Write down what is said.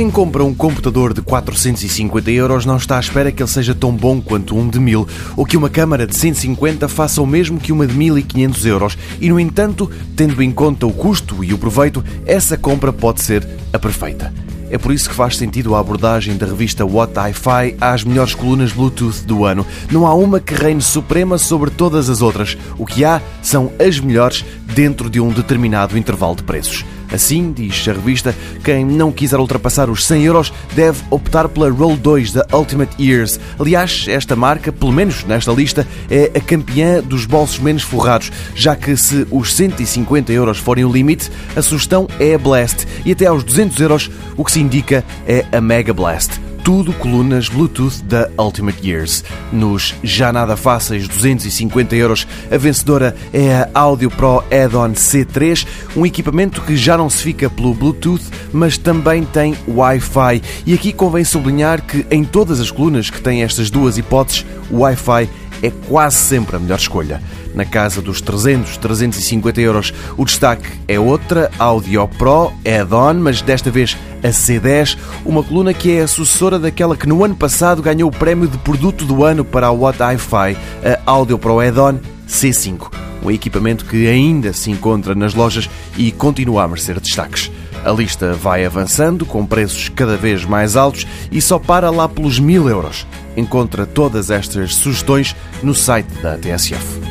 Quem compra um computador de 450 euros não está à espera que ele seja tão bom quanto um de 1000 ou que uma câmara de 150 faça o mesmo que uma de 1500 euros. E, no entanto, tendo em conta o custo e o proveito, essa compra pode ser a perfeita. É por isso que faz sentido a abordagem da revista What Hi-Fi às melhores colunas Bluetooth do ano. Não há uma que reine suprema sobre todas as outras. O que há são as melhores dentro de um determinado intervalo de preços. Assim, diz a revista, quem não quiser ultrapassar os 100 euros deve optar pela Roll 2 da Ultimate Ears. Aliás, esta marca, pelo menos nesta lista, é a campeã dos bolsos menos forrados, já que se os 150 euros forem o limite, a sugestão é a Blast. E até aos 200 euros o que se indica é a Mega Blast tudo colunas Bluetooth da Ultimate Gears. Nos já nada fáceis 250 euros, a vencedora é a Audio Pro Add-on C3, um equipamento que já não se fica pelo Bluetooth, mas também tem Wi-Fi. E aqui convém sublinhar que em todas as colunas que têm estas duas hipóteses, o Wi-Fi é quase sempre a melhor escolha. Na casa dos 300, 350 euros, o destaque é outra, Audio Pro Add-on, mas desta vez a C10, uma coluna que é a sucessora daquela que no ano passado ganhou o prémio de produto do ano para a What Hi-Fi, a Audio Pro Add-on C5, um equipamento que ainda se encontra nas lojas e continua a merecer destaques. A lista vai avançando, com preços cada vez mais altos e só para lá pelos mil euros. Encontra todas estas sugestões no site da TSF.